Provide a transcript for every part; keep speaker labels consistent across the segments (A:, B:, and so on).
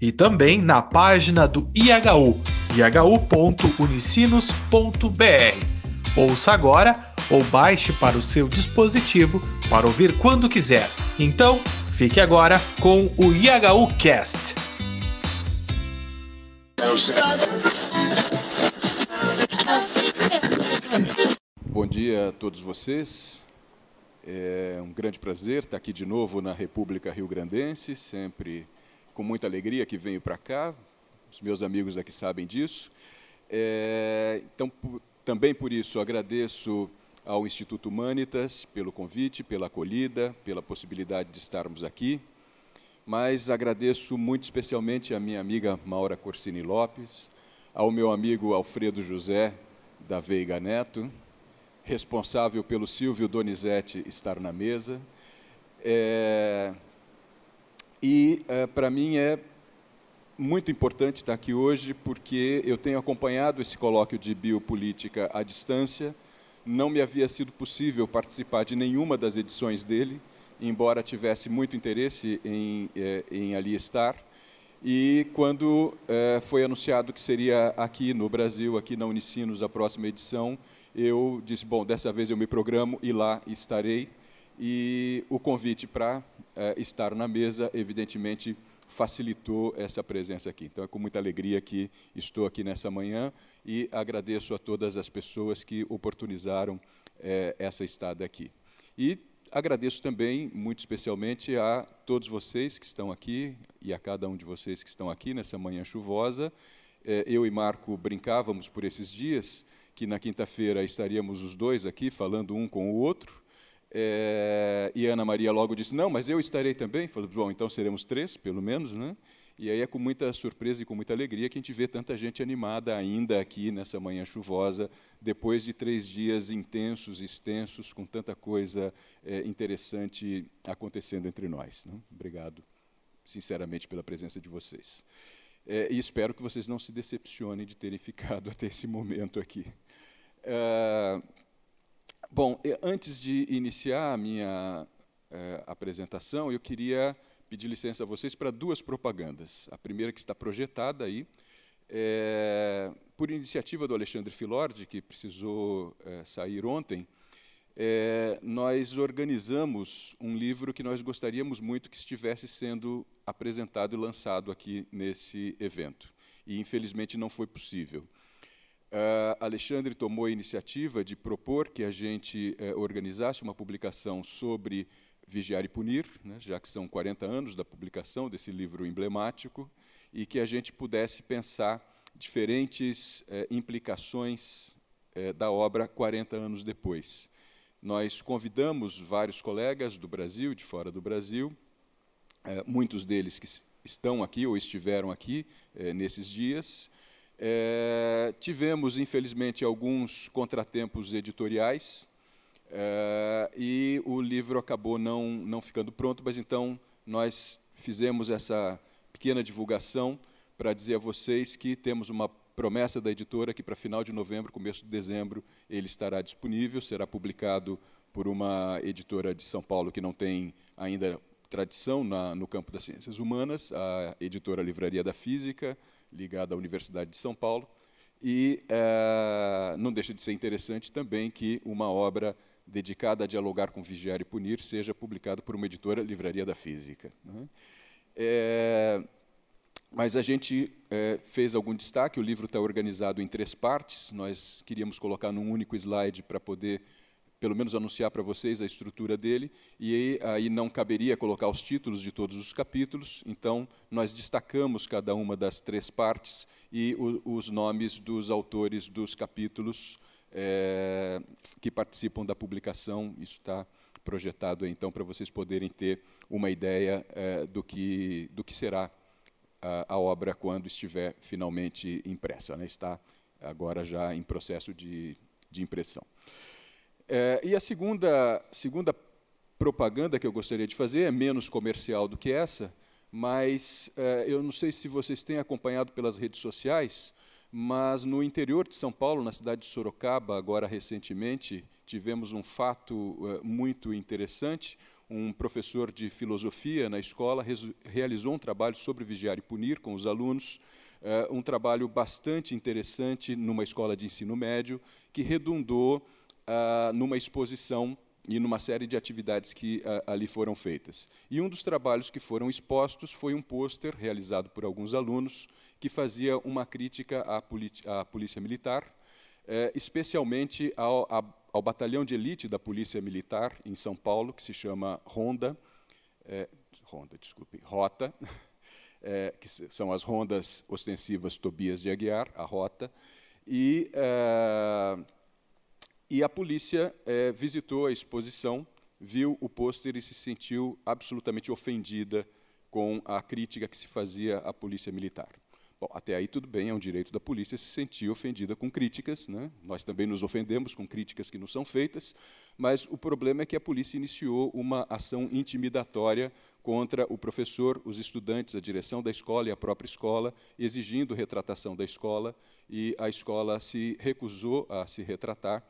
A: e também na página do IHU, ihu.unicinos.br. Ouça agora ou baixe para o seu dispositivo para ouvir quando quiser. Então, fique agora com o IHU Cast.
B: Bom dia a todos vocês. É um grande prazer estar aqui de novo na República Rio Grandense, sempre com muita alegria que venho para cá. Os meus amigos aqui sabem disso. É, então, também por isso, agradeço ao Instituto Humanitas pelo convite, pela acolhida, pela possibilidade de estarmos aqui. Mas agradeço muito especialmente à minha amiga Maura Corsini Lopes, ao meu amigo Alfredo José da Veiga Neto, responsável pelo Silvio Donizete estar na mesa. É, e é, para mim é muito importante estar aqui hoje porque eu tenho acompanhado esse colóquio de biopolítica à distância. Não me havia sido possível participar de nenhuma das edições dele, embora tivesse muito interesse em, é, em ali estar. E quando é, foi anunciado que seria aqui no Brasil, aqui na Unicinos, a próxima edição, eu disse: bom, dessa vez eu me programo e lá estarei. E o convite para é, estar na mesa, evidentemente, facilitou essa presença aqui. Então, é com muita alegria que estou aqui nessa manhã e agradeço a todas as pessoas que oportunizaram é, essa estada aqui. E agradeço também, muito especialmente, a todos vocês que estão aqui e a cada um de vocês que estão aqui nessa manhã chuvosa. É, eu e Marco brincávamos por esses dias que na quinta-feira estaríamos os dois aqui falando um com o outro, é, e Ana Maria logo disse: Não, mas eu estarei também. Falei: Bom, então seremos três, pelo menos, né? E aí é com muita surpresa e com muita alegria que a gente vê tanta gente animada ainda aqui nessa manhã chuvosa, depois de três dias intensos, extensos, com tanta coisa é, interessante acontecendo entre nós. Né? Obrigado, sinceramente, pela presença de vocês. É, e espero que vocês não se decepcionem de terem ficado até esse momento aqui. É, Bom, antes de iniciar a minha eh, apresentação, eu queria pedir licença a vocês para duas propagandas. A primeira que está projetada aí, é, por iniciativa do Alexandre Filordi, que precisou é, sair ontem, é, nós organizamos um livro que nós gostaríamos muito que estivesse sendo apresentado e lançado aqui nesse evento. E, infelizmente, não foi possível. Uh, Alexandre tomou a iniciativa de propor que a gente uh, organizasse uma publicação sobre vigiar e punir, né, já que são 40 anos da publicação desse livro emblemático, e que a gente pudesse pensar diferentes uh, implicações eh, da obra 40 anos depois. Nós convidamos vários colegas do Brasil, de fora do Brasil, muitos deles que estão aqui ou estiveram aqui nesses dias, é, tivemos, infelizmente, alguns contratempos editoriais é, e o livro acabou não, não ficando pronto, mas então nós fizemos essa pequena divulgação para dizer a vocês que temos uma promessa da editora que para final de novembro, começo de dezembro, ele estará disponível, será publicado por uma editora de São Paulo que não tem ainda tradição na, no campo das ciências humanas, a editora Livraria da Física, ligada à Universidade de São Paulo. E é, não deixa de ser interessante também que uma obra dedicada a dialogar com vigiar e punir seja publicada por uma editora Livraria da Física. É, mas a gente é, fez algum destaque, o livro está organizado em três partes, nós queríamos colocar num único slide para poder pelo menos anunciar para vocês a estrutura dele, e aí não caberia colocar os títulos de todos os capítulos, então nós destacamos cada uma das três partes e o, os nomes dos autores dos capítulos é, que participam da publicação. Isso está projetado então para vocês poderem ter uma ideia é, do, que, do que será a, a, obra quando estiver finalmente impressa. Né? Está agora já em processo de, de impressão. É, e a segunda, segunda propaganda que eu gostaria de fazer é menos comercial do que essa, mas é, eu não sei se vocês têm acompanhado pelas redes sociais, mas no interior de São Paulo, na cidade de Sorocaba, agora recentemente, tivemos um fato é, muito interessante. Um professor de filosofia na escola realizou um trabalho sobre vigiar e punir com os alunos, é, um trabalho bastante interessante numa escola de ensino médio, que redundou ah, numa exposição e numa série de atividades que uh, ali foram feitas. E um dos trabalhos que foram expostos foi um pôster realizado por alguns alunos que fazia uma crítica à, à polícia militar, eh, especialmente ao, a, ao, batalhão de elite da polícia militar em São Paulo, que se chama Ronda, eh, Ronda, desculpe, Rota, eh, que são as rondas ostensivas Tobias de Aguiar, a Rota, e e a polícia é, visitou a exposição, viu o pôster e se sentiu absolutamente ofendida com a crítica que se fazia à polícia militar. Bom, até aí tudo bem, é um direito da polícia se sentir ofendida com críticas, né? nós também nos ofendemos com críticas que não são feitas, mas o problema é que a polícia iniciou uma ação intimidatória contra o professor, os estudantes, a direção da escola e a própria escola, exigindo retratação da escola, e a escola se recusou a se retratar,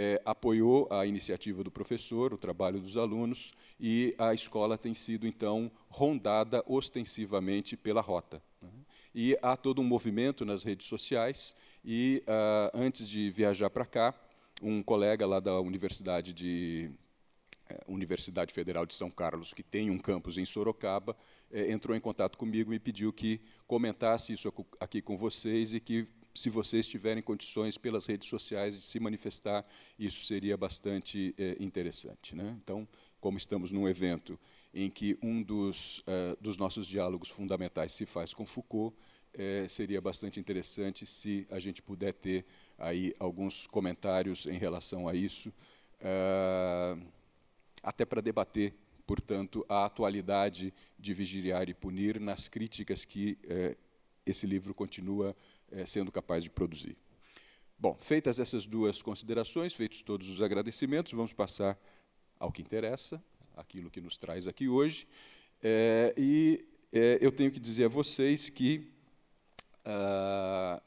B: é, apoiou a iniciativa do professor, o trabalho dos alunos, e a escola tem sido, então, rondada ostensivamente pela rota. Né? E há todo um movimento nas redes sociais, e ah, antes de viajar para cá, um colega lá da Universidade de é, Universidade Federal de São Carlos, que tem um campus em Sorocaba, é, entrou em contato comigo e pediu que comentasse isso aqui com vocês e que se vocês tiverem condições pelas redes sociais de se manifestar, isso seria bastante é, interessante. Né? Então, como estamos num evento em que um dos, uh, dos nossos diálogos fundamentais se faz com Foucault, é, seria bastante interessante se a gente puder ter aí alguns comentários em relação a isso, uh, até para debater, portanto, a atualidade de vigiar e punir nas críticas que uh, esse livro continua é, sendo capaz de produzir. Bom, feitas essas duas considerações, feitos todos os agradecimentos, vamos passar ao que interessa, aquilo que nos traz aqui hoje. É, e é, eu tenho que dizer a vocês que ah,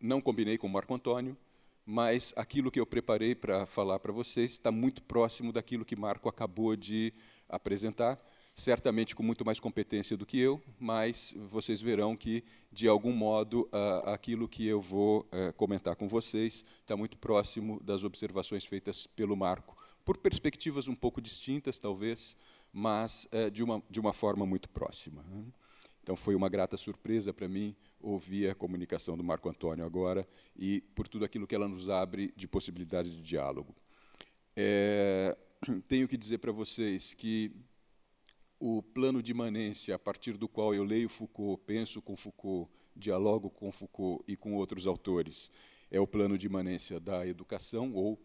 B: não combinei com o Marco Antônio, mas aquilo que eu preparei para falar para vocês está muito próximo daquilo que Marco acabou de apresentar certamente com muito mais competência do que eu, mas vocês verão que, de algum modo, aquilo que eu vou eh, comentar com vocês está muito próximo das observações feitas pelo Marco, por perspectivas um pouco distintas, talvez, mas eh, de, uma, de uma forma muito próxima. Né? Então, foi uma grata surpresa para mim ouvir a comunicação do Marco Antônio agora e por tudo aquilo que ela nos abre de possibilidade de diálogo. É, tenho que dizer para vocês que o plano de imanência a partir do qual eu leio Foucault, penso com Foucault, dialogo com Foucault e com outros autores, é o plano de imanência da educação, ou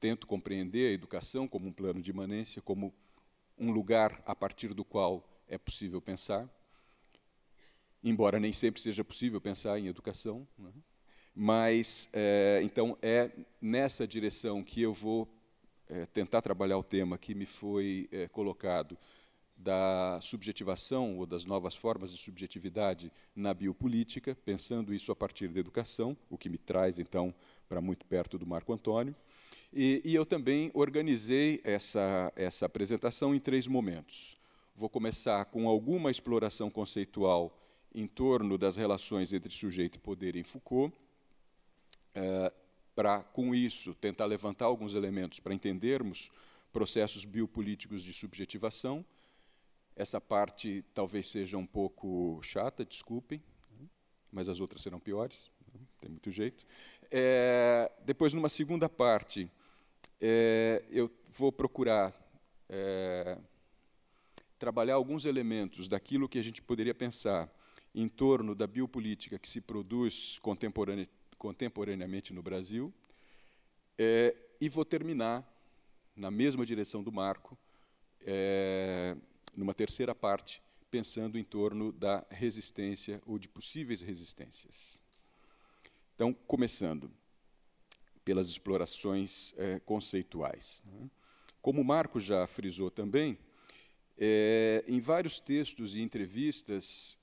B: tento compreender a educação como um plano de imanência, como um lugar a partir do qual é possível pensar, embora nem sempre seja possível pensar em educação. Né? Mas, é, então, é nessa direção que eu vou é, tentar trabalhar o tema que me foi é, colocado da subjetivação ou das novas formas de subjetividade na biopolítica, pensando isso a partir da educação, o que me traz, então, para muito perto do Marco Antônio. E, e, eu também organizei essa, essa apresentação em três momentos. Vou começar com alguma exploração conceitual em torno das relações entre sujeito e poder em Foucault, é, para, com isso, tentar levantar alguns elementos para entendermos processos biopolíticos de subjetivação, essa parte talvez seja um pouco chata, desculpem, mas as outras serão piores, não tem muito jeito. É, depois, numa segunda parte, é, eu vou procurar é, trabalhar alguns elementos daquilo que a gente poderia pensar em torno da biopolítica que se produz contemporane contemporaneamente no Brasil, é, e vou terminar na mesma direção do Marco, é, numa terceira parte, pensando em torno da resistência ou de possíveis resistências. Então, começando pelas explorações é, conceituais. Né? Como o Marco já frisou também, é, em vários textos e entrevistas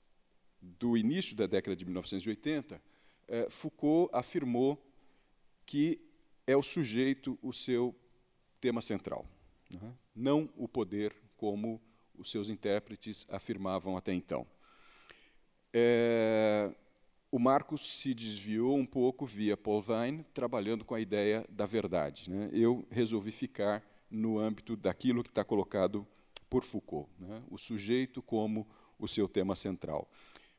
B: do início da década de 1980, é, Foucault afirmou que é o sujeito o seu tema central, né? não o poder, como os seus intérpretes afirmavam até então. É, o Marcos se desviou um pouco via Paul Vine, trabalhando com a ideia da verdade. Né? Eu resolvi ficar no âmbito daquilo que está colocado por Foucault, né? o sujeito como o seu tema central.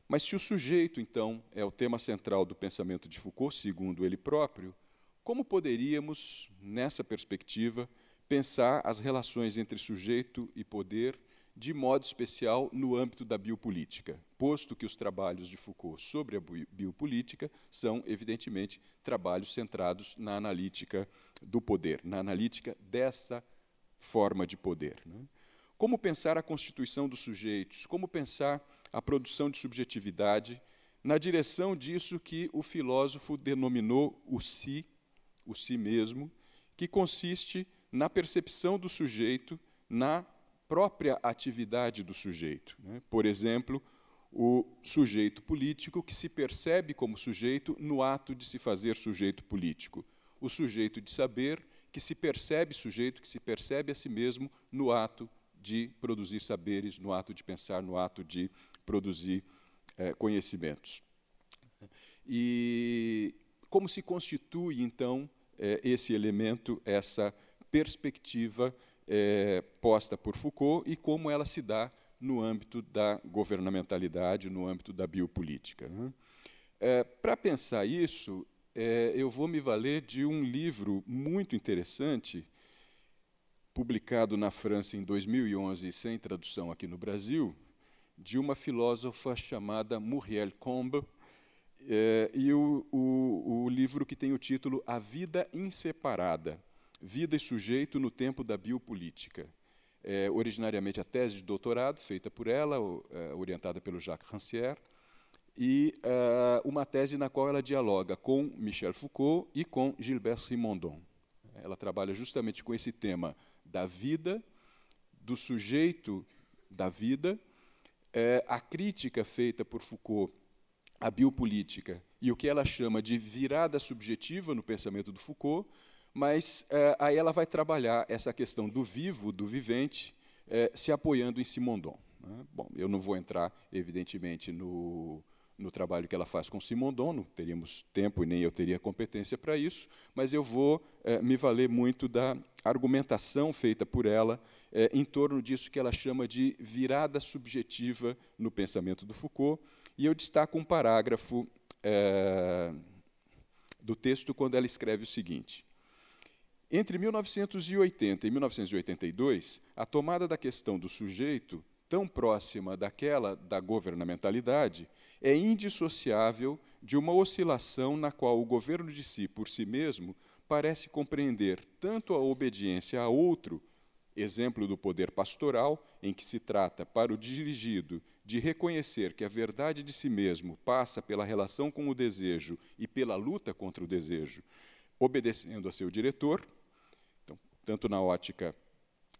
B: Mas se o sujeito, então, é o tema central do pensamento de Foucault, segundo ele próprio, como poderíamos, nessa perspectiva, pensar as relações entre sujeito e poder de modo especial no âmbito da biopolítica, posto que os trabalhos de Foucault sobre a biopolítica são, evidentemente, trabalhos centrados na analítica do poder, na analítica dessa forma de poder. Né? Como pensar a constituição dos sujeitos, como pensar a produção de subjetividade na direção disso que o filósofo denominou o si, o si mesmo, que consiste na percepção do sujeito, na própria atividade do sujeito. Né? Por exemplo, o sujeito político que se percebe como sujeito no ato de se fazer sujeito político. O sujeito de saber que se percebe sujeito, que se percebe a si mesmo no ato de produzir saberes, no ato de pensar, no ato de produzir eh, conhecimentos. E como se constitui, então, eh, esse elemento, essa perspectiva é, posta por Foucault e como ela se dá no âmbito da governamentalidade, no âmbito da biopolítica. Né? É, Para pensar isso, é, eu vou me valer de um livro muito interessante, publicado na França em 2011, sem tradução aqui no Brasil, de uma filósofa chamada Muriel Combe, é, e o, o, o livro que tem o título A Vida Inseparada Vida e Sujeito no Tempo da Biopolítica. É, originariamente a tese de doutorado, feita por ela, é, orientada pelo Jacques Rancière, e é, uma tese na qual ela dialoga com Michel Foucault e com Gilbert Simondon. Ela trabalha justamente com esse tema da vida, do sujeito da vida, é, a crítica feita por Foucault à biopolítica e o que ela chama de virada subjetiva no pensamento do Foucault, mas é, aí ela vai trabalhar essa questão do vivo, do vivente, é, se apoiando em Simondon. Né? Bom, eu não vou entrar, evidentemente, no, no trabalho que ela faz com Simondon, não teríamos tempo e nem eu teria competência para isso, mas eu vou é, me valer muito da argumentação feita por ela é, em torno disso que ela chama de virada subjetiva no pensamento do Foucault, e eu destaco um parágrafo é, do texto quando ela escreve o seguinte: entre 1980 e 1982, a tomada da questão do sujeito, tão próxima daquela da governamentalidade, é indissociável de uma oscilação na qual o governo de si por si mesmo parece compreender tanto a obediência a outro, exemplo do poder pastoral, em que se trata para o dirigido de reconhecer que a verdade de si mesmo passa pela relação com o desejo e pela luta contra o desejo, obedecendo a seu diretor, então, tanto na ótica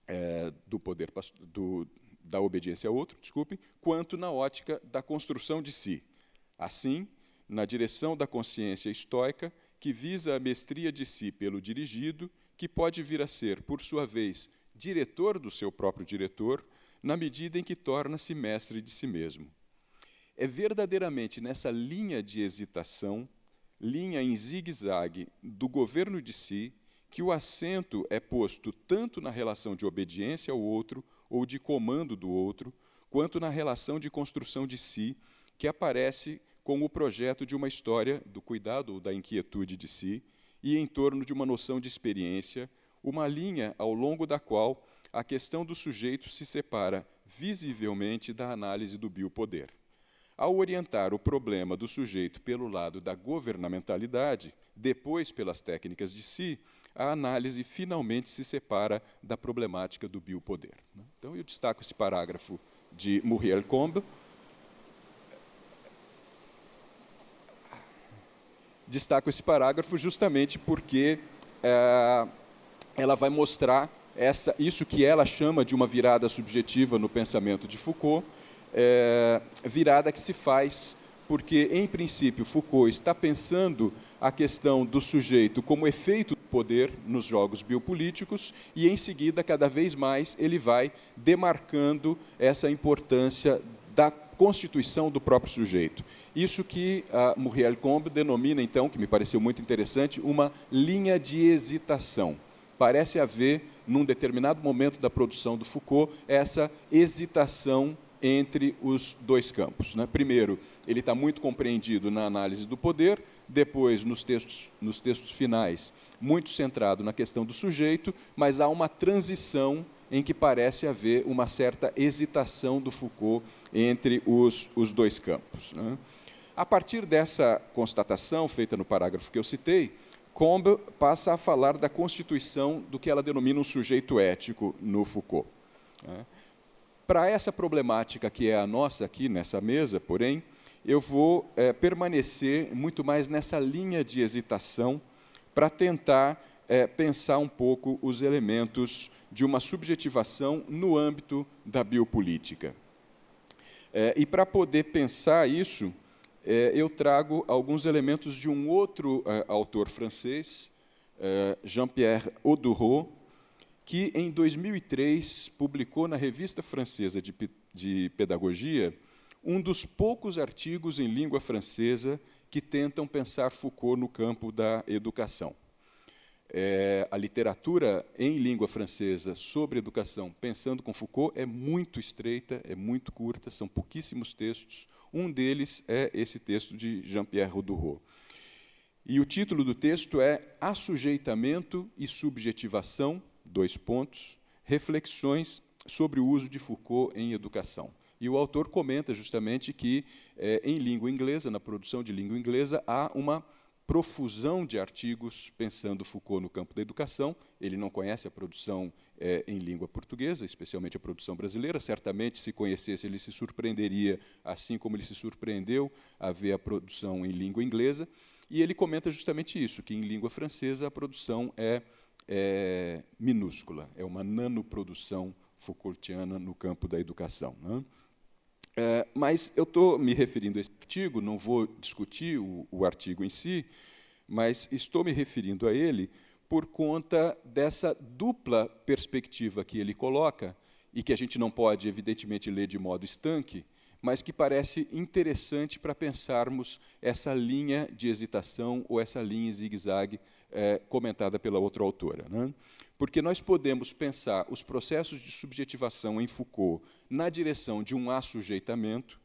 B: é, do poder do, da obediência a outro, desculpe, quanto na ótica da construção de si. Assim, na direção da consciência estoica, que visa a mestria de si pelo dirigido, que pode vir a ser, por sua vez, diretor do seu próprio diretor, na medida em que torna-se mestre de si mesmo. É verdadeiramente nessa linha de hesitação linha em zigue-zague do governo de si, que o acento é posto tanto na relação de obediência ao outro ou de comando do outro, quanto na relação de construção de si, que aparece com o projeto de uma história do cuidado ou da inquietude de si, e em torno de uma noção de experiência, uma linha ao longo da qual a questão do sujeito se separa visivelmente da análise do biopoder. Ao orientar o problema do sujeito pelo lado da governamentalidade, depois pelas técnicas de si, a análise finalmente se separa da problemática do biopoder. Então, eu destaco esse parágrafo de Muriel Combe. destaco esse parágrafo justamente porque é, ela vai mostrar essa, isso que ela chama de uma virada subjetiva no pensamento de Foucault, é, virada que se faz porque, em princípio, Foucault está pensando a questão do sujeito como efeito do poder nos jogos biopolíticos e, em seguida, cada vez mais, ele vai demarcando essa importância da constituição do próprio sujeito. Isso que a Muriel Combe denomina, então, que me pareceu muito interessante, uma linha de hesitação. Parece haver, num determinado momento da produção do Foucault, essa hesitação entre os dois campos. Né? Primeiro, ele está muito compreendido na análise do poder, depois, nos textos, nos textos finais, muito centrado na questão do sujeito, mas há uma transição em que parece haver uma certa hesitação do Foucault entre os, os dois campos. Né? A partir dessa constatação, feita no parágrafo que eu citei, Combe passa a falar da constituição do que ela denomina um sujeito ético no Foucault. Né? Para essa problemática que é a nossa aqui nessa mesa, porém, eu vou é, permanecer muito mais nessa linha de hesitação para tentar é, pensar um pouco os elementos de uma subjetivação no âmbito da biopolítica. É, e para poder pensar isso, eu trago alguns elementos de um outro autor francês, Jean-Pierre Audureau, que em 2003 publicou na Revista Francesa de, de Pedagogia um dos poucos artigos em língua francesa que tentam pensar Foucault no campo da educação. É, a literatura em língua francesa sobre educação, pensando com Foucault, é muito estreita, é muito curta, são pouquíssimos textos. Um deles é esse texto de Jean-Pierre Rodureau. E o título do texto é Assujeitamento e Subjetivação dois pontos, reflexões sobre o uso de Foucault em educação. E o autor comenta justamente que, é, em língua inglesa, na produção de língua inglesa, há uma profusão de artigos pensando Foucault no campo da educação. Ele não conhece a produção é, em língua portuguesa, especialmente a produção brasileira. Certamente, se conhecesse, ele se surpreenderia, assim como ele se surpreendeu a ver a produção em língua inglesa. E ele comenta justamente isso, que em língua francesa a produção é é minúscula, é uma nanoprodução Foucaultiana no campo da educação. Né? É, mas eu estou me referindo a esse artigo, não vou discutir o, o artigo em si, mas estou me referindo a ele por conta dessa dupla perspectiva que ele coloca, e que a gente não pode, evidentemente, ler de modo estanque, mas que parece interessante para pensarmos essa linha de hesitação ou essa linha zigue-zague é, comentada pela outra autora. Né? Porque nós podemos pensar os processos de subjetivação em Foucault na direção de um assujeitamento,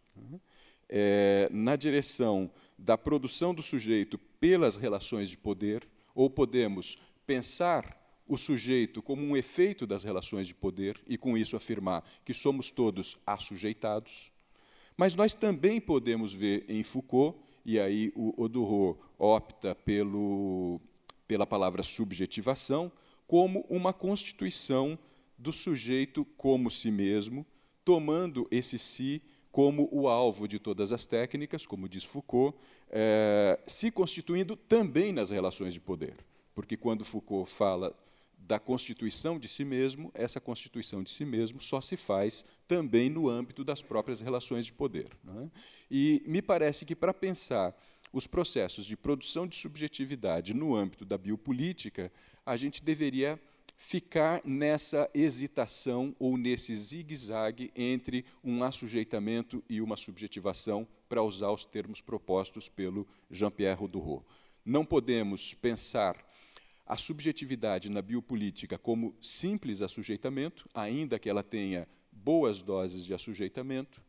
B: é, na direção da produção do sujeito pelas relações de poder, ou podemos pensar o sujeito como um efeito das relações de poder e, com isso, afirmar que somos todos assujeitados. Mas nós também podemos ver em Foucault, e aí o Odurro opta pelo pela palavra subjetivação, como uma constituição do sujeito como si mesmo, tomando esse si como o alvo de todas as técnicas, como diz Foucault, é, se constituindo também nas relações de poder. Porque quando Foucault fala da constituição de si mesmo, essa constituição de si mesmo só se faz também no âmbito das próprias relações de poder. É? E me parece que para pensar os processos de produção de subjetividade no âmbito da biopolítica, a gente deveria ficar nessa hesitação ou nesse zigue-zague entre um assujeitamento e uma subjetivação, para usar os termos propostos pelo Jean-Pierre Rodureau. Não podemos pensar a subjetividade na biopolítica como simples assujeitamento, ainda que ela tenha boas doses de assujeitamento,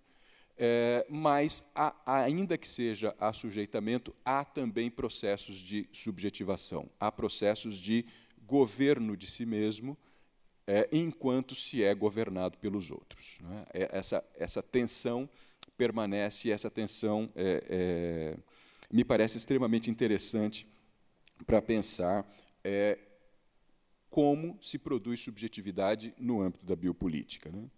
B: é, mas, ainda que seja a sujeitamento, há também processos de subjetivação, há processos de governo de si mesmo, é, enquanto se é governado pelos outros. Né? Essa, essa tensão permanece, essa tensão é, é, me parece extremamente interessante para pensar é, como se produz subjetividade no âmbito da biopolítica. Né?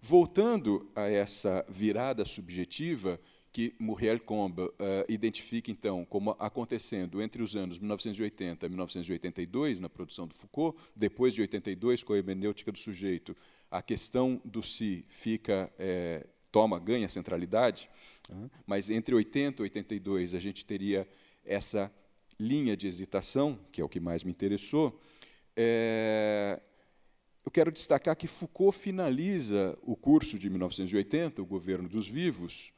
B: Voltando a essa virada subjetiva que Muriel Combe uh, identifica, então, como acontecendo entre os anos 1980 e 1982, na produção do Foucault, depois de 82, com a hermenêutica do sujeito, a questão do si fica, é, toma, ganha centralidade, uh, mas entre 80 e 82 a gente teria essa linha de hesitação, que é o que mais me interessou, é, eu quero destacar que Foucault finaliza o curso de 1980, o Governo dos Vivos,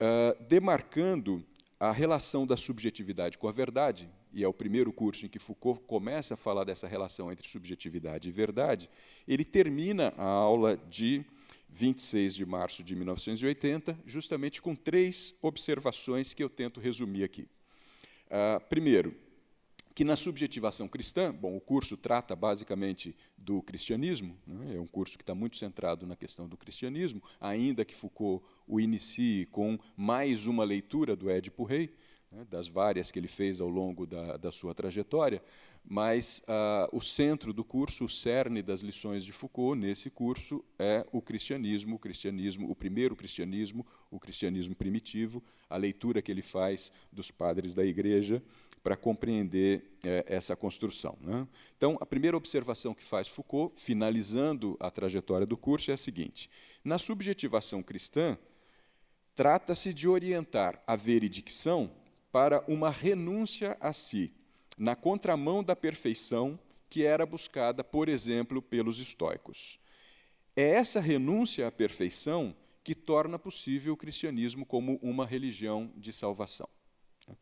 B: uh, demarcando a relação da subjetividade com a verdade, e é o primeiro curso em que Foucault começa a falar dessa relação entre subjetividade e verdade. Ele termina a aula de 26 de março de 1980, justamente com três observações que eu tento resumir aqui. Uh, primeiro, que na subjetivação cristã, bom, o curso trata basicamente do cristianismo, né, é um curso que está muito centrado na questão do cristianismo, ainda que Foucault o inicie com mais uma leitura do Édipo Rei, né, das várias que ele fez ao longo da, da sua trajetória, mas ah, o centro do curso, o cerne das lições de Foucault nesse curso é o cristianismo, o cristianismo, o primeiro cristianismo, o cristianismo primitivo, a leitura que ele faz dos padres da Igreja para compreender é, essa construção. Né? Então, a primeira observação que faz Foucault, finalizando a trajetória do curso, é a seguinte: na subjetivação cristã, trata-se de orientar a veridicção para uma renúncia a si, na contramão da perfeição que era buscada, por exemplo, pelos estoicos. É essa renúncia à perfeição que torna possível o cristianismo como uma religião de salvação.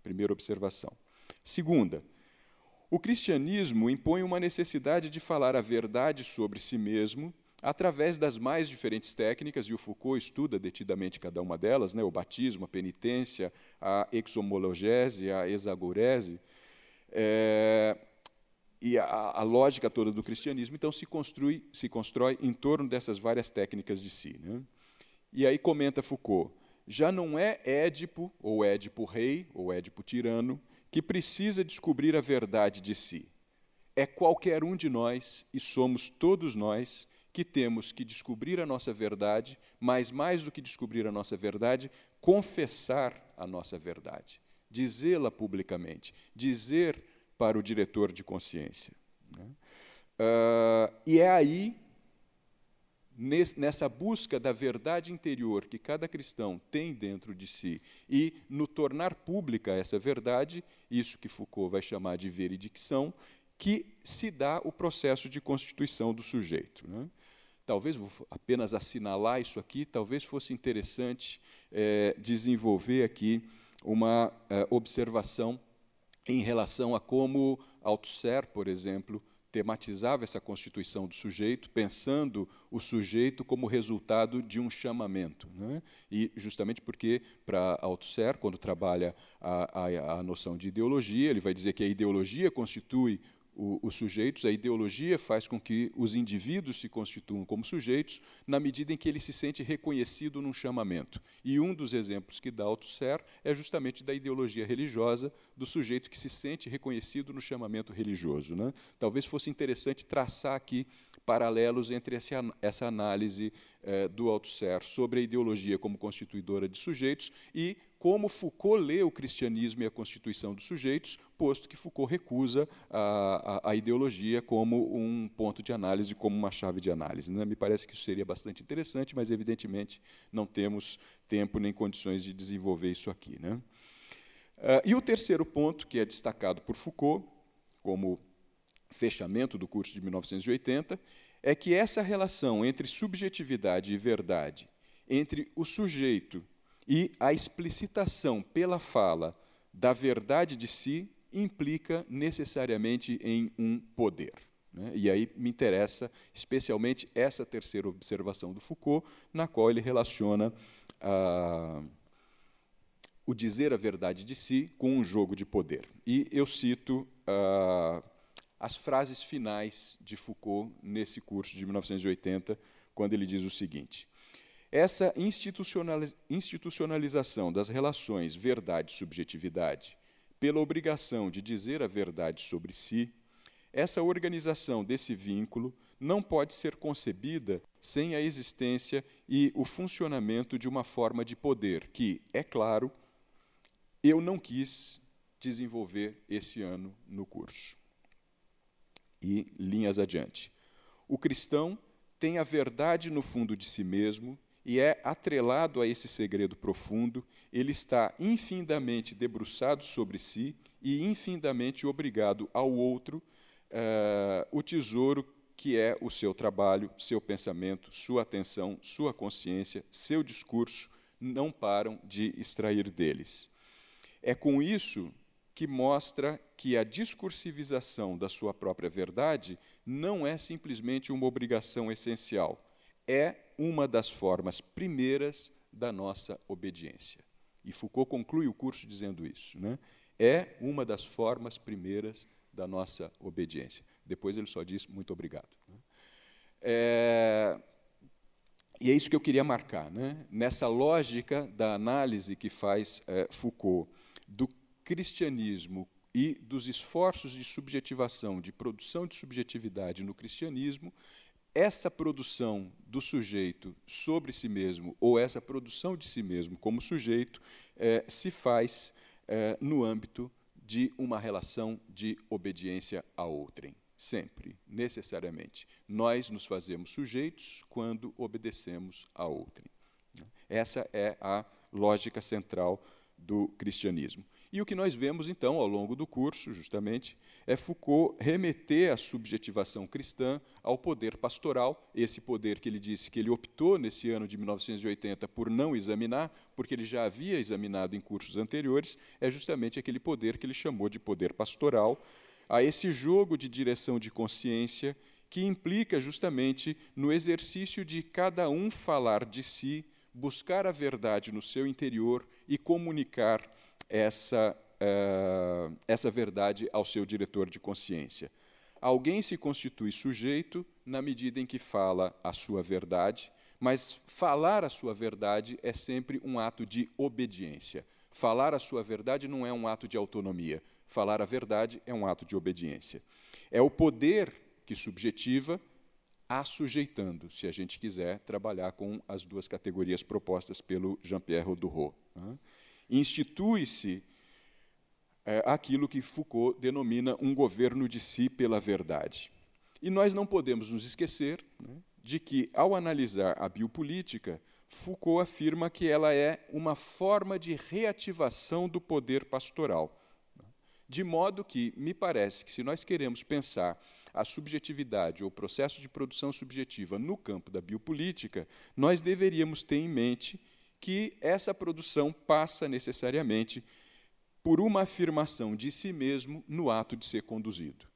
B: primeira observação. Segunda, o cristianismo impõe uma necessidade de falar a verdade sobre si mesmo através das mais diferentes técnicas, e o Foucault estuda detidamente cada uma delas, né, o batismo, a penitência, a exomologese, a exagorese, é, e a, a, lógica toda do cristianismo, então, se, construi, se constrói em torno dessas várias técnicas de si. Né? E aí comenta Foucault, já não é Édipo, ou Édipo rei, ou Édipo tirano, que precisa descobrir a verdade de si. É qualquer um de nós, e somos todos nós, que temos que descobrir a nossa verdade, mas mais do que descobrir a nossa verdade, confessar a nossa verdade, dizê-la publicamente, dizer para o diretor de consciência. Uh, e é aí nessa busca da verdade interior que cada cristão tem dentro de si e no tornar pública essa verdade, isso que Foucault vai chamar de veridicção, que se dá o processo de constituição do sujeito. Né? Talvez vou apenas assinalar isso aqui, talvez fosse interessante é, desenvolver aqui uma é, observação em relação a como Althusser, por exemplo, tematizava essa constituição do sujeito, pensando o sujeito como resultado de um chamamento. Né? E justamente porque, para Althusser, quando trabalha a, a, a noção de ideologia, ele vai dizer que a ideologia constitui o, os sujeitos, a ideologia faz com que os indivíduos se constituam como sujeitos na medida em que ele se sente reconhecido num chamamento. E um dos exemplos que dá Althusser é justamente da ideologia religiosa do sujeito que se sente reconhecido no chamamento religioso. Né? Talvez fosse interessante traçar aqui paralelos entre essa análise eh, do Althusser sobre a ideologia como constituidora de sujeitos e como Foucault lê o cristianismo e a constituição dos sujeitos, posto que Foucault recusa a, a, a ideologia como um ponto de análise, como uma chave de análise. Né? Me parece que isso seria bastante interessante, mas evidentemente não temos tempo nem condições de desenvolver isso aqui. Né? Uh, e o terceiro ponto, que é destacado por Foucault, como fechamento do curso de 1980, é que essa relação entre subjetividade e verdade, entre o sujeito e a explicitação pela fala da verdade de si implica necessariamente em um poder. Né? E aí me interessa especialmente essa terceira observação do Foucault, na qual ele relaciona ah, o dizer a verdade de si com um jogo de poder. E eu cito ah, as frases finais de Foucault nesse curso de 1980, quando ele diz o seguinte: essa institucionalização das relações verdade-subjetividade, pela obrigação de dizer a verdade sobre si, essa organização desse vínculo não pode ser concebida sem a existência e o funcionamento de uma forma de poder que, é claro, eu não quis desenvolver esse ano no curso. E linhas adiante. O cristão tem a verdade no fundo de si mesmo e é atrelado a esse segredo profundo, ele está infinitamente debruçado sobre si e infinitamente obrigado ao outro uh, o tesouro que é o seu trabalho, seu pensamento, sua atenção, sua consciência, seu discurso, não param de extrair deles. É com isso que mostra que a discursivização da sua própria verdade não é simplesmente uma obrigação essencial, é uma das formas primeiras da nossa obediência. E Foucault conclui o curso dizendo isso. Né? É uma das formas primeiras da nossa obediência. Depois ele só diz muito obrigado. Né? É, e é isso que eu queria marcar. Né? Nessa lógica da análise que faz é, Foucault do cristianismo e dos esforços de subjetivação, de produção de subjetividade no cristianismo, essa produção do sujeito sobre si mesmo, ou essa produção de si mesmo como sujeito, é, se faz é, no âmbito de uma relação de obediência a outrem. Sempre, necessariamente. Nós nos fazemos sujeitos quando obedecemos a outrem. Essa é a lógica central do cristianismo. E o que nós vemos, então, ao longo do curso, justamente, é Foucault remeter a subjetivação cristã ao poder pastoral, esse poder que ele disse que ele optou nesse ano de 1980 por não examinar, porque ele já havia examinado em cursos anteriores, é justamente aquele poder que ele chamou de poder pastoral, a esse jogo de direção de consciência que implica justamente no exercício de cada um falar de si, buscar a verdade no seu interior e comunicar essa, uh, essa verdade ao seu diretor de consciência. Alguém se constitui sujeito na medida em que fala a sua verdade, mas falar a sua verdade é sempre um ato de obediência. Falar a sua verdade não é um ato de autonomia. Falar a verdade é um ato de obediência. É o poder que subjetiva, assujeitando, se a gente quiser trabalhar com as duas categorias propostas pelo Jean-Pierre Rodurot. Né? institui-se é, aquilo que Foucault denomina um governo de si pela verdade. E nós não podemos nos esquecer né, de que, ao analisar a biopolítica, Foucault afirma que ela é uma forma de reativação do poder pastoral. De modo que, me parece que, se nós queremos pensar a subjetividade ou o processo de produção subjetiva no campo da biopolítica, nós deveríamos ter em mente que essa produção passa necessariamente por uma afirmação de si mesmo no ato de ser conduzido.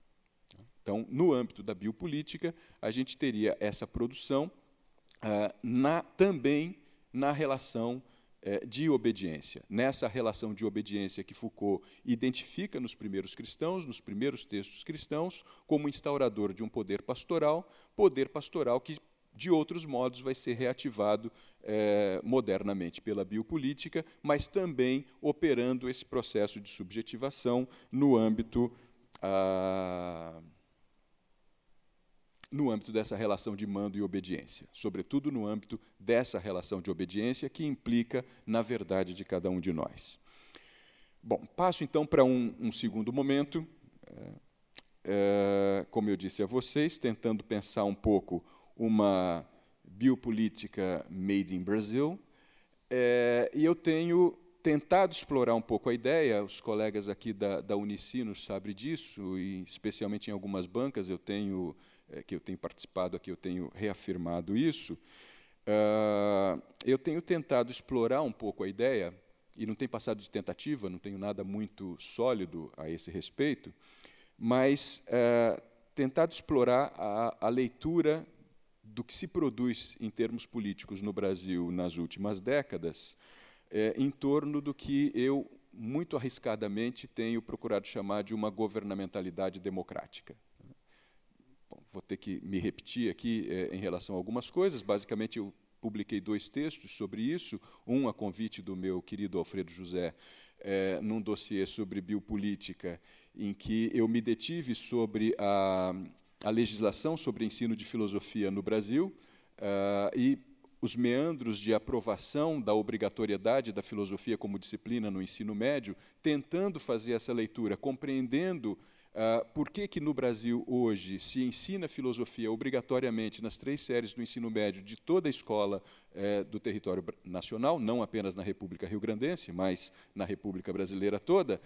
B: Então, no âmbito da biopolítica, a gente teria essa produção ah, na, também na relação eh, de obediência. Nessa relação de obediência que Foucault identifica nos primeiros cristãos, nos primeiros textos cristãos, como instaurador de um poder pastoral, poder pastoral que de outros modos vai ser reativado é, modernamente pela biopolítica, mas também operando esse processo de subjetivação no âmbito, ah, no âmbito dessa relação de mando e obediência, sobretudo no âmbito dessa relação de obediência que implica na verdade de cada um de nós. Bom, passo então para um, um segundo momento, é, é, como eu disse a vocês, tentando pensar um pouco uma biopolítica made in Brazil. É, e eu tenho tentado explorar um pouco a ideia, os colegas aqui da, da Unicinos sabem disso, e especialmente em algumas bancas eu tenho, é, que eu tenho participado aqui, eu tenho reafirmado isso. Uh, eu tenho tentado explorar um pouco a ideia, e não tem passado de tentativa, não tenho nada muito sólido a esse respeito, mas uh, tentado explorar a, a leitura do que se produz em termos políticos no Brasil nas últimas décadas, é, em torno do que eu, muito arriscadamente, tenho procurado chamar de uma governamentalidade democrática. Bom, vou ter que me repetir aqui é, em relação a algumas coisas. Basicamente, eu publiquei dois textos sobre isso, um a convite do meu querido Alfredo José, é, num dossiê sobre biopolítica, em que eu me detive sobre a a legislação sobre ensino de filosofia no Brasil uh, e os meandros de aprovação da obrigatoriedade da filosofia como disciplina no ensino médio, tentando fazer essa leitura, compreendendo uh, por que, que no Brasil hoje se ensina filosofia obrigatoriamente nas três séries do ensino médio de toda a escola uh, do território nacional, não apenas na República Rio Grandense, mas na República Brasileira toda.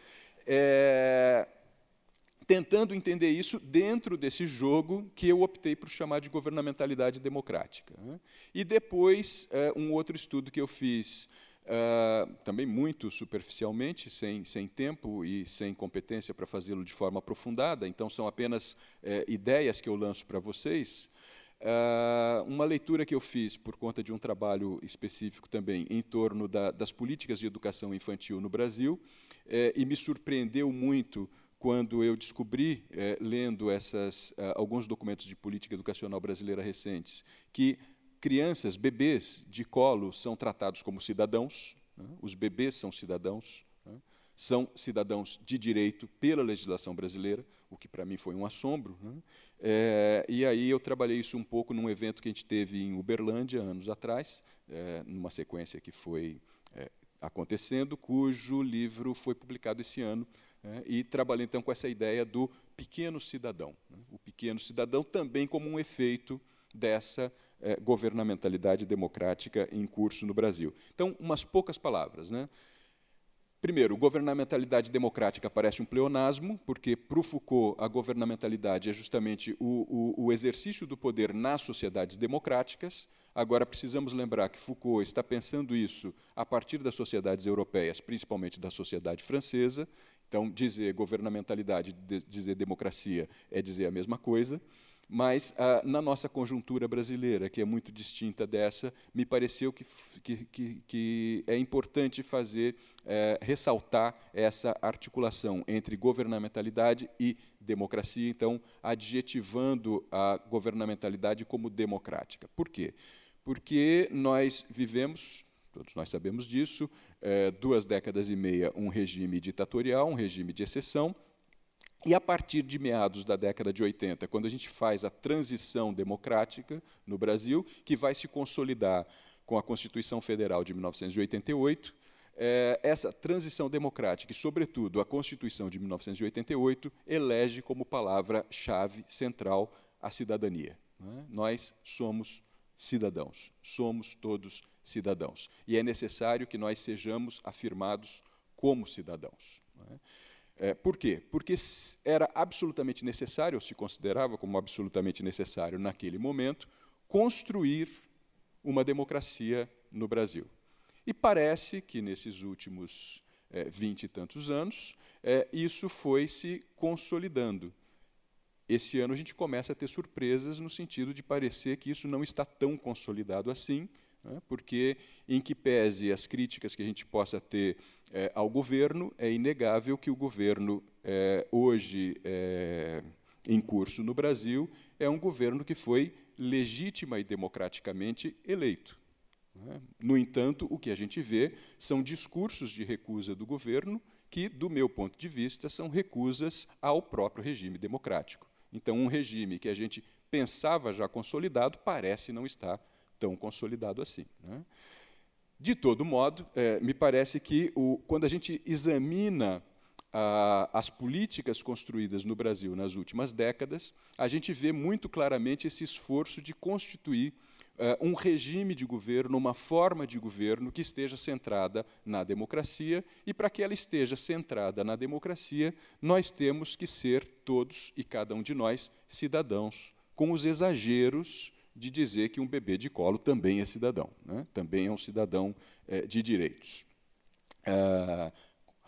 B: Tentando entender isso dentro desse jogo que eu optei por chamar de governamentalidade democrática. Né? E depois, eh, um outro estudo que eu fiz, eh, também muito superficialmente, sem, sem tempo e sem competência para fazê-lo de forma aprofundada, então são apenas eh, ideias que eu lanço para vocês. uma leitura que eu fiz por conta de um trabalho específico também em torno da, das políticas de educação infantil no Brasil, e me surpreendeu muito quando eu descobri, é, lendo essas, uh, alguns documentos de política educacional brasileira recentes, que crianças, bebês de colo são tratados como cidadãos, né? os bebês são cidadãos, né? são cidadãos de direito pela legislação brasileira, o que para mim foi um assombro. Né? É, e aí eu trabalhei isso um pouco num evento que a gente teve em Uberlândia, anos atrás, é, numa sequência que foi acontecendo, cujo livro foi publicado esse ano, né, e trabalhei então com essa ideia do pequeno cidadão. Né, o pequeno cidadão também como um efeito dessa eh, governamentalidade democrática em curso no Brasil. Então, umas poucas palavras. Né? Primeiro, governamentalidade democrática parece um pleonasmo, porque para o Foucault a governamentalidade é justamente o, o, o exercício do poder nas sociedades democráticas. Agora, precisamos lembrar que Foucault está pensando isso a partir das sociedades europeias, principalmente da sociedade francesa, então, dizer governamentalidade, dizer democracia é dizer a mesma coisa, mas ah, na nossa conjuntura brasileira, que é muito distinta dessa, me pareceu que, que, que é importante fazer, é, ressaltar essa articulação entre governamentalidade e democracia, então, adjetivando a governamentalidade como democrática. Por quê? Porque nós vivemos, todos nós sabemos disso, é, duas décadas e meia um regime ditatorial, um regime de exceção, e a partir de meados da década de 80, quando a gente faz a transição democrática no Brasil, que vai se consolidar com a Constituição Federal de 1988, é, essa transição democrática e, sobretudo, a Constituição de 1988 elege como palavra-chave central a cidadania. É? Nós somos cidadãos, somos todos cidadãos. E é necessário que nós sejamos afirmados como cidadãos. É? é, por quê? Porque era absolutamente necessário, ou se considerava como absolutamente necessário naquele momento, construir uma democracia no Brasil. E parece que nesses últimos é, vinte é, e tantos anos, é, isso foi se consolidando. Esse ano a gente começa a ter surpresas no sentido de parecer que isso não está tão consolidado assim, né? porque, em que pese as críticas que a gente possa ter é, ao governo, é inegável que o governo, é, hoje é, em curso no Brasil, é um governo que foi legítima e democraticamente eleito. Né? No entanto, o que a gente vê são discursos de recusa do governo que, do meu ponto de vista, são recusas ao próprio regime democrático. Então, um regime que a gente pensava já consolidado parece não estar tão consolidado assim. Né? De todo modo, é, me parece que o, quando a gente examina a, as políticas construídas no Brasil nas últimas décadas, a gente vê muito claramente esse esforço de constituir é, um regime de governo, uma forma de governo que esteja centrada na democracia, e para que ela esteja centrada na democracia, nós temos que ser todos e cada um de nós cidadãos, com os exageros de dizer que um bebê de colo também é cidadão, né? também é um cidadão é, de direitos. Uh,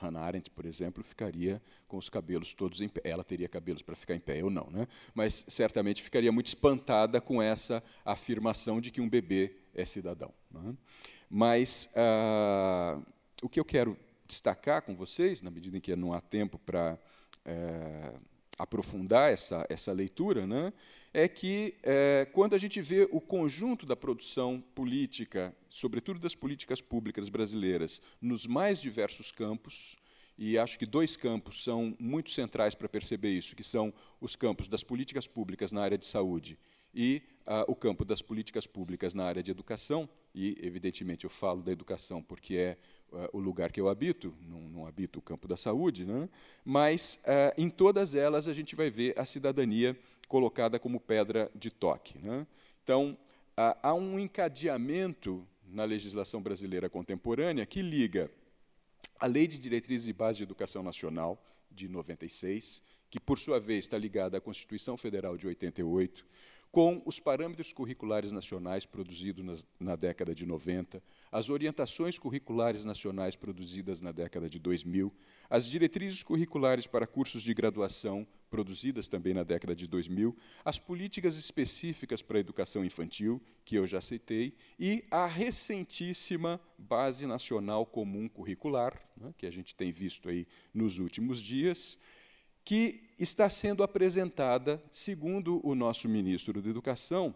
B: Hannah Arendt, por exemplo, ficaria com os cabelos todos em pé. Ela teria cabelos para ficar em pé, eu não, né? mas certamente ficaria muito espantada com essa afirmação de que um bebê é cidadão. Né? Mas uh, o que eu quero destacar com vocês, na medida em que não há tempo para uh, aprofundar essa, essa leitura, né, é que é, quando a gente vê o conjunto da produção política, sobretudo das políticas públicas brasileiras, nos mais diversos campos, E acho que dois campos são muito centrais para perceber isso, que são os campos das políticas públicas na área de saúde e ah, o campo das políticas públicas na área de educação. E, evidentemente, eu falo da educação porque é o lugar que eu habito, não, não, habito o campo da saúde, né? mas ah, em todas elas a gente vai ver a cidadania colocada como pedra de toque. Né? Então, há um encadeamento na legislação brasileira contemporânea que liga a Lei de Diretrizes e Bases de Educação Nacional, de 96, que, por sua vez, está ligada à Constituição Federal de 88, com os parâmetros curriculares nacionais produzidos na década de 90, as orientações curriculares nacionais produzidas na década de 2000, as diretrizes curriculares para cursos de graduação produzidas também na década de 2000, as políticas específicas para a educação infantil, que eu já citei, e a recentíssima Base Nacional Comum Curricular, né, que a gente tem visto aí nos últimos dias, que está sendo apresentada, segundo o nosso ministro da Educação,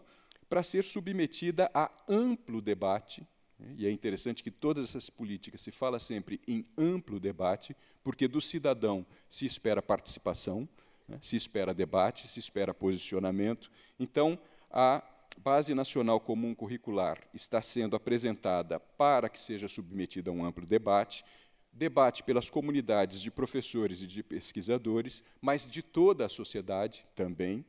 B: para ser submetida a amplo debate, né, e é interessante que todas essas políticas se fala sempre em amplo debate, porque do cidadão se espera participação, né? Se espera debate, se espera posicionamento. Então, a Base Nacional Comum Curricular está sendo apresentada para que seja submetida a um amplo debate, debate pelas comunidades de professores e de pesquisadores, mas de toda a sociedade também,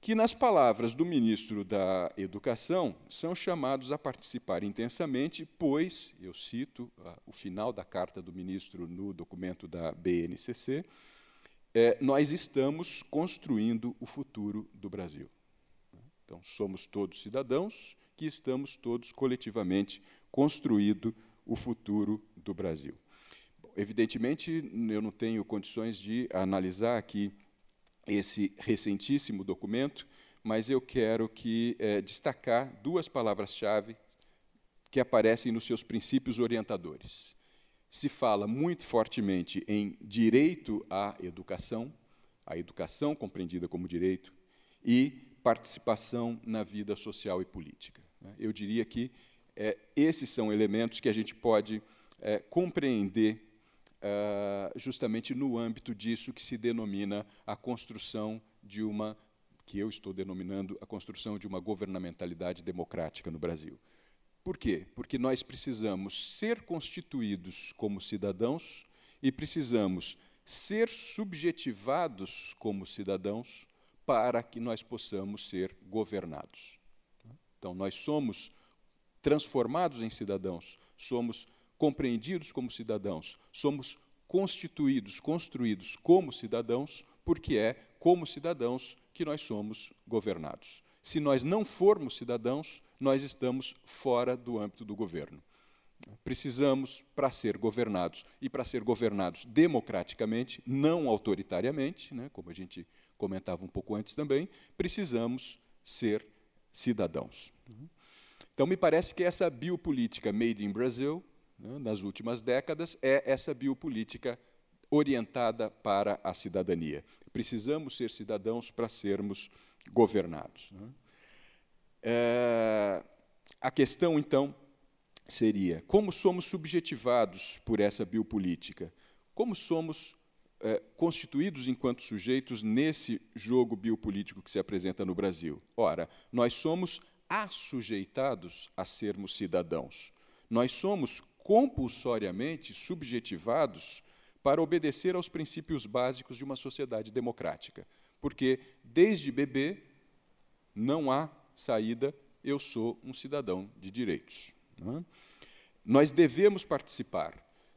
B: que, nas palavras do ministro da Educação, são chamados a participar intensamente, pois, eu cito o final da carta do ministro no documento da BNCC, é, nós estamos construindo o futuro do Brasil. Então, somos todos cidadãos que estamos todos coletivamente construindo o futuro do Brasil. Evidentemente, eu não tenho condições de analisar aqui esse recentíssimo documento, mas eu quero que é, destacar duas palavras-chave que aparecem nos seus princípios orientadores se fala muito fortemente em direito à educação, a educação compreendida como direito, e participação na vida social e política. Né? Eu diria que é, esses são elementos que a gente pode é, compreender é, justamente no âmbito disso que se denomina a construção de uma, que eu estou denominando a construção de uma governamentalidade democrática no Brasil. Por quê? Porque nós precisamos ser constituídos como cidadãos e precisamos ser subjetivados como cidadãos para que nós possamos ser governados. Então, nós somos transformados em cidadãos, somos compreendidos como cidadãos, somos constituídos, construídos como cidadãos, porque é como cidadãos que nós somos governados. Se nós não formos cidadãos, nós estamos fora do âmbito do governo. Precisamos, para ser governados, e para ser governados democraticamente, não autoritariamente, né, como a gente comentava um pouco antes também, precisamos ser cidadãos. Então, me parece que essa biopolítica made in Brazil, né, nas últimas décadas, é essa biopolítica orientada para a cidadania. Precisamos ser cidadãos para sermos governados. Né. É, a questão, então, seria: como somos subjetivados por essa biopolítica? Como somos é, constituídos enquanto sujeitos nesse jogo biopolítico que se apresenta no Brasil? Ora, nós somos assujeitados a sermos cidadãos. Nós somos compulsoriamente subjetivados para obedecer aos princípios básicos de uma sociedade democrática. Porque, desde bebê, não há saída, eu sou um cidadão de direitos. É? Nós devemos participar,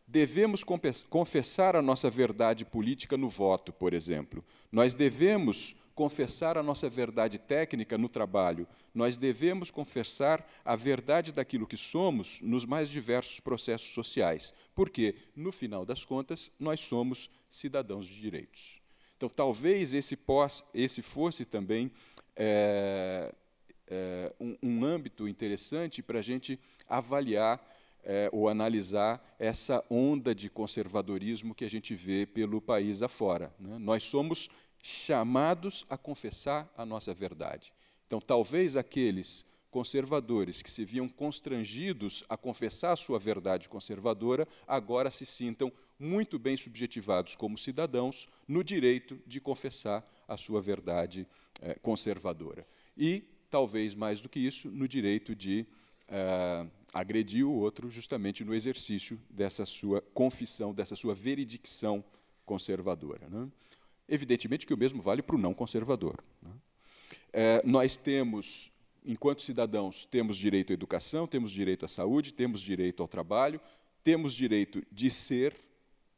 B: devemos confessar a nossa verdade política no voto, por exemplo. Nós devemos confessar a nossa verdade técnica no trabalho. Nós devemos confessar a verdade daquilo que somos nos mais diversos processos sociais, porque, no final das contas, nós somos cidadãos de direitos. Então, talvez esse, pós, esse fosse também é, é, um, um, âmbito interessante para a gente avaliar é, ou analisar essa onda de conservadorismo que a gente vê pelo país afora. Né? Nós somos chamados a confessar a nossa verdade. Então, talvez aqueles conservadores que se viam constrangidos a confessar a sua verdade conservadora, agora se sintam muito bem subjetivados como cidadãos no direito de confessar a sua verdade eh, conservadora. E, talvez mais do que isso, no direito de eh, agredir o outro justamente no exercício dessa sua confissão, dessa sua veridicção conservadora. Né? Evidentemente que o mesmo vale para o não conservador. Né? É, nós temos, enquanto cidadãos, temos direito à educação, temos direito à saúde, temos direito ao trabalho, temos direito de ser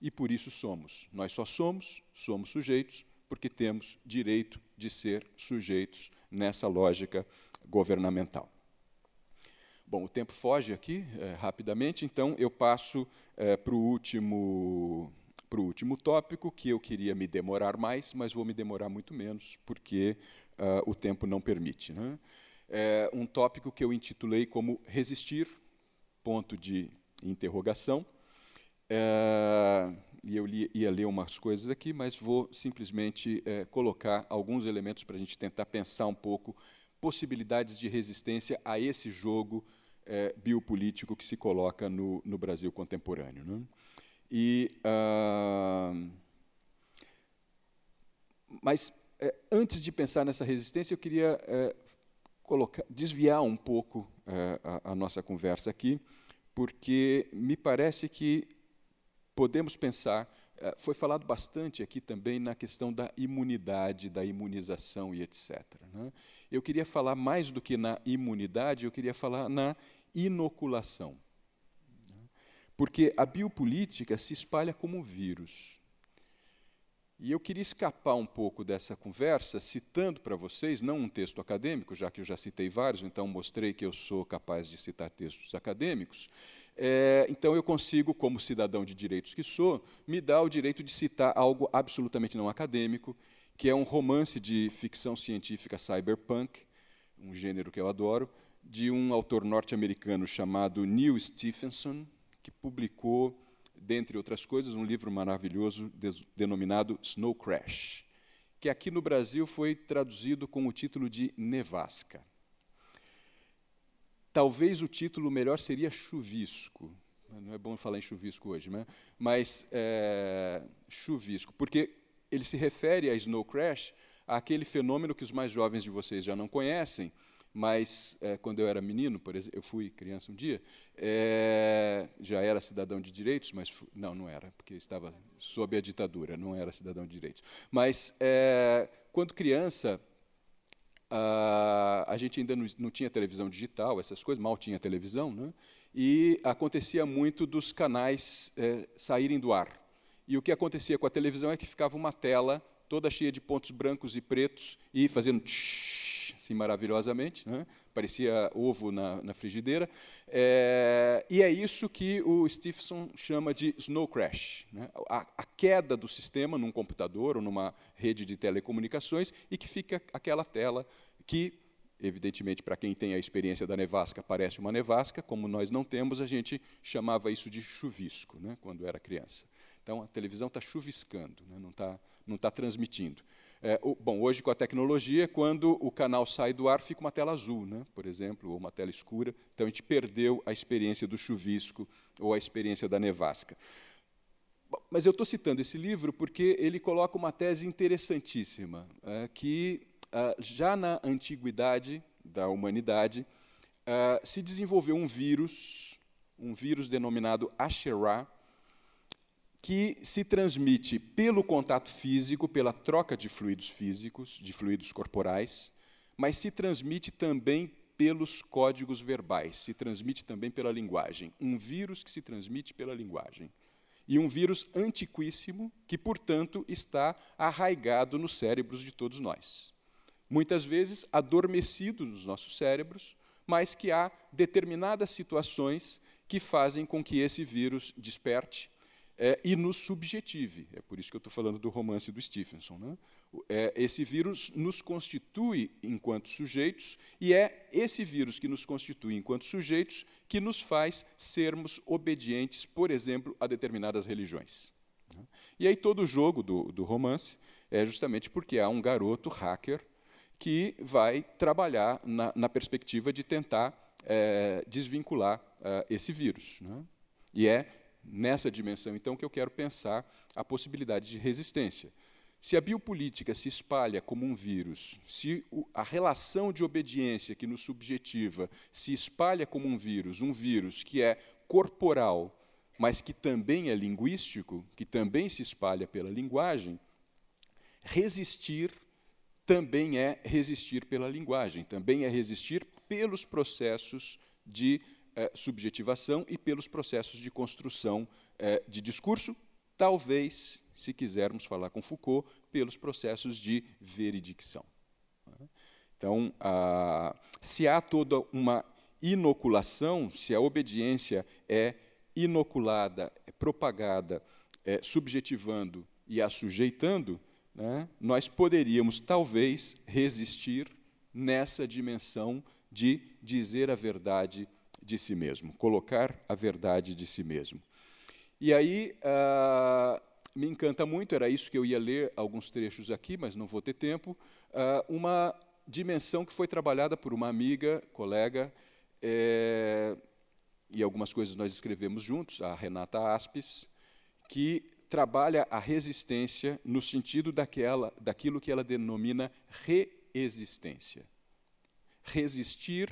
B: e por isso somos. Nós só somos, somos sujeitos, porque temos direito de ser sujeitos nessa lógica governamental. Bom, o tempo foge aqui é, rapidamente, então eu passo é, para o último para o último tópico, que eu queria me demorar mais, mas vou me demorar muito menos, porque uh, o tempo não permite. Né? É um tópico que eu intitulei como Resistir, ponto de interrogação. É, e eu li, ia ler umas coisas aqui, mas vou simplesmente é, colocar alguns elementos para a gente tentar pensar um pouco possibilidades de resistência a esse jogo é, biopolítico que se coloca no, no Brasil contemporâneo. Né? E, uh, mas é, antes de pensar nessa resistência, eu queria é, colocar, desviar um pouco é, a, a, nossa conversa aqui, porque me parece que podemos pensar. Foi falado bastante aqui também na questão da imunidade, da imunização e etc. Né? Eu queria falar mais do que na imunidade, eu queria falar na inoculação porque a biopolítica se espalha como vírus. E eu queria escapar um pouco dessa conversa citando para vocês, não um texto acadêmico, já que eu já citei vários, então mostrei que eu sou capaz de citar textos acadêmicos. É, então eu consigo, como cidadão de direitos que sou, me dar o direito de citar algo absolutamente não acadêmico, que é um romance de ficção científica cyberpunk, um gênero que eu adoro, de um autor norte-americano chamado Neil Stephenson, que publicou, dentre outras coisas, um livro maravilhoso denominado Snow Crash, que aqui no Brasil foi traduzido com o título de Nevasca. Talvez o título melhor seria Chuvisco. Não é bom falar em chuvisco hoje, né? mas é, chuvisco, porque ele se refere a Snow Crash, àquele fenômeno que os mais jovens de vocês já não conhecem, mas é, quando eu era menino, por exemplo, eu fui criança um dia, é, já era cidadão de direitos, mas não, não era, porque estava sob a ditadura, não era cidadão de direitos. Mas é, quando criança, a, a gente ainda não, não, tinha televisão digital, essas coisas, mal tinha televisão, né? e acontecia muito dos canais é, saírem do ar. E o que acontecia com a televisão é que ficava uma tela toda cheia de pontos brancos e pretos e fazendo tsh, assim maravilhosamente, né? parecia ovo na, na frigideira. É, e é isso que o Stephenson chama de snow crash, né? a, a, queda do sistema num computador ou numa rede de telecomunicações e que fica aquela tela que, evidentemente, para quem tem a experiência da nevasca, parece uma nevasca, como nós não temos, a gente chamava isso de chuvisco, né? quando era criança. Então, a televisão está chuviscando, né? não está não tá transmitindo. É, o, bom, hoje com a tecnologia, quando o canal sai do ar, fica uma tela azul, né, por exemplo, ou uma tela escura. Então a gente perdeu a experiência do chuvisco ou a experiência da nevasca. Bom, mas eu estou citando esse livro porque ele coloca uma tese interessantíssima, é, que é, já na antiguidade da humanidade é, se desenvolveu um vírus, um vírus denominado Asherah, que se transmite pelo contato físico, pela troca de fluidos físicos, de fluidos corporais, mas se transmite também pelos códigos verbais, se transmite também pela linguagem. Um vírus que se transmite pela linguagem. E um vírus antiquíssimo que, portanto, está arraigado nos cérebros de todos nós. Muitas vezes adormecido nos nossos cérebros, mas que há determinadas situações que fazem com que esse vírus desperte é, e nos subjetive. É por isso que eu estou falando do romance do Stephenson. Né? É, esse vírus nos constitui enquanto sujeitos, e é esse vírus que nos constitui enquanto sujeitos que nos faz sermos obedientes, por exemplo, a determinadas religiões. Né? E aí todo o jogo do, do romance é justamente porque há um garoto hacker que vai trabalhar na, na perspectiva de tentar é, desvincular é, esse vírus. Né? E é nessa dimensão, então, que eu quero pensar a possibilidade de resistência. Se a biopolítica se espalha como um vírus, se a relação de obediência que nos subjetiva se espalha como um vírus, um vírus que é corporal, mas que também é linguístico, que também se espalha pela linguagem, resistir também é resistir pela linguagem, também é resistir pelos processos de eh, subjetivação e pelos processos de construção eh, de discurso, talvez se quisermos falar com Foucault, pelos processos de veridicção. Então, se há toda uma inoculação, se a obediência é inoculada, é propagada, é subjetivando e assujeitando, né, nós poderíamos talvez resistir nessa dimensão de dizer a verdade de si mesmo, colocar a verdade de si mesmo. E aí, ah, me encanta muito, era isso que eu ia ler alguns trechos aqui, mas não vou ter tempo, uh, uma dimensão que foi trabalhada por uma amiga, colega, é, e algumas coisas nós escrevemos juntos, a Renata Aspes, que trabalha a resistência no sentido daquela, daquilo que ela denomina reexistência. Resistir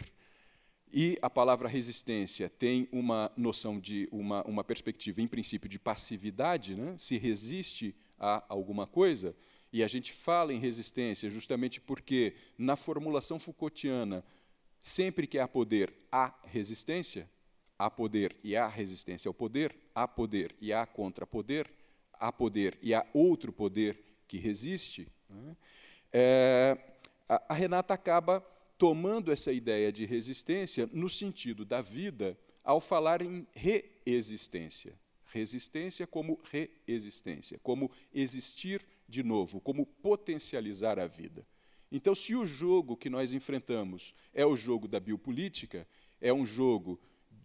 B: e a palavra resistência tem uma noção de uma, uma perspectiva, em princípio, de passividade, né? se resiste a alguma coisa. E a gente fala em resistência justamente porque, na formulação Foucaultiana, sempre que há poder, há resistência, há poder e há resistência ao poder, há poder e há contrapoder, há poder e há outro poder que resiste. Né? É, a, a Renata acaba tomando essa ideia de resistência no sentido da vida ao falar em reexistência. Resistência como reexistência, como existir de novo, como potencializar a vida. Então, se o jogo que nós enfrentamos é o jogo da biopolítica, é um jogo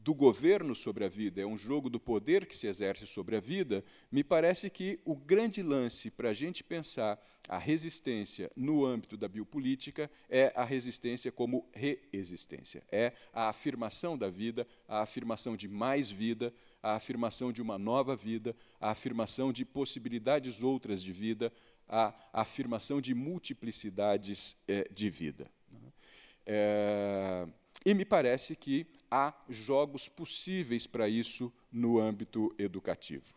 B: do governo sobre a vida, é um jogo do poder que se exerce sobre a vida, me parece que o grande lance para a gente pensar a resistência no âmbito da biopolítica é a resistência como reexistência. É a afirmação da vida, a afirmação de mais vida, a afirmação de uma nova vida, a afirmação de possibilidades outras de vida, a afirmação de multiplicidades é, de vida. É, e me parece que há jogos possíveis para isso no âmbito educativo.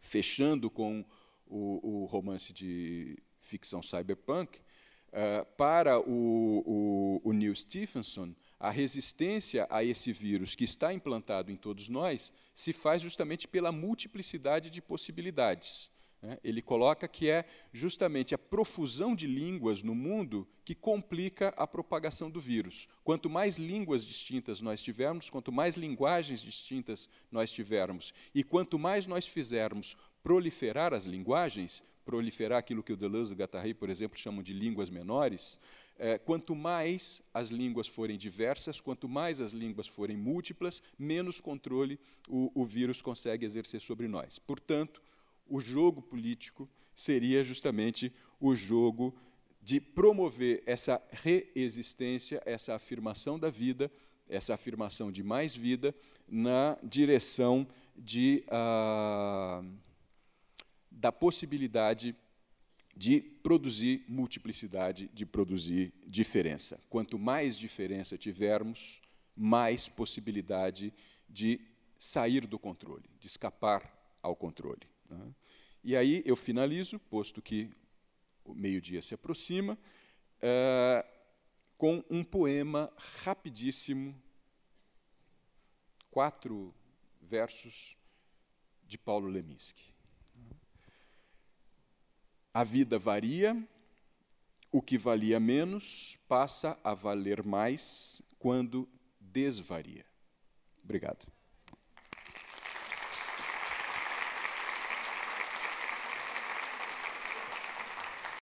B: Fechando com o, o romance de ficção cyberpunk, uh, para o, o, o Neil Stephenson, a resistência a esse vírus que está implantado em todos nós se faz justamente pela multiplicidade de possibilidades. Né? Ele coloca que é justamente a profusão de línguas no mundo que complica a propagação do vírus. Quanto mais línguas distintas nós tivermos, quanto mais linguagens distintas nós tivermos, e quanto mais nós fizermos proliferar as linguagens, proliferar aquilo que o Deleuze e o Guattari, por exemplo, chamam de línguas menores, é, quanto mais as línguas forem diversas, quanto mais as línguas forem múltiplas, menos controle o, o vírus consegue exercer sobre nós. Portanto, o jogo político seria justamente o jogo de promover essa reexistência, essa afirmação da vida, essa afirmação de mais vida, na direção de, ah, da possibilidade de produzir multiplicidade, de produzir diferença. Quanto mais diferença tivermos, mais possibilidade de sair do controle, de escapar ao controle. Né? E aí eu finalizo, posto que o meio-dia se aproxima, é, com um poema rapidíssimo, quatro versos de Paulo Leminski. A vida varia, o que valia menos passa a valer mais quando desvaria. Obrigado.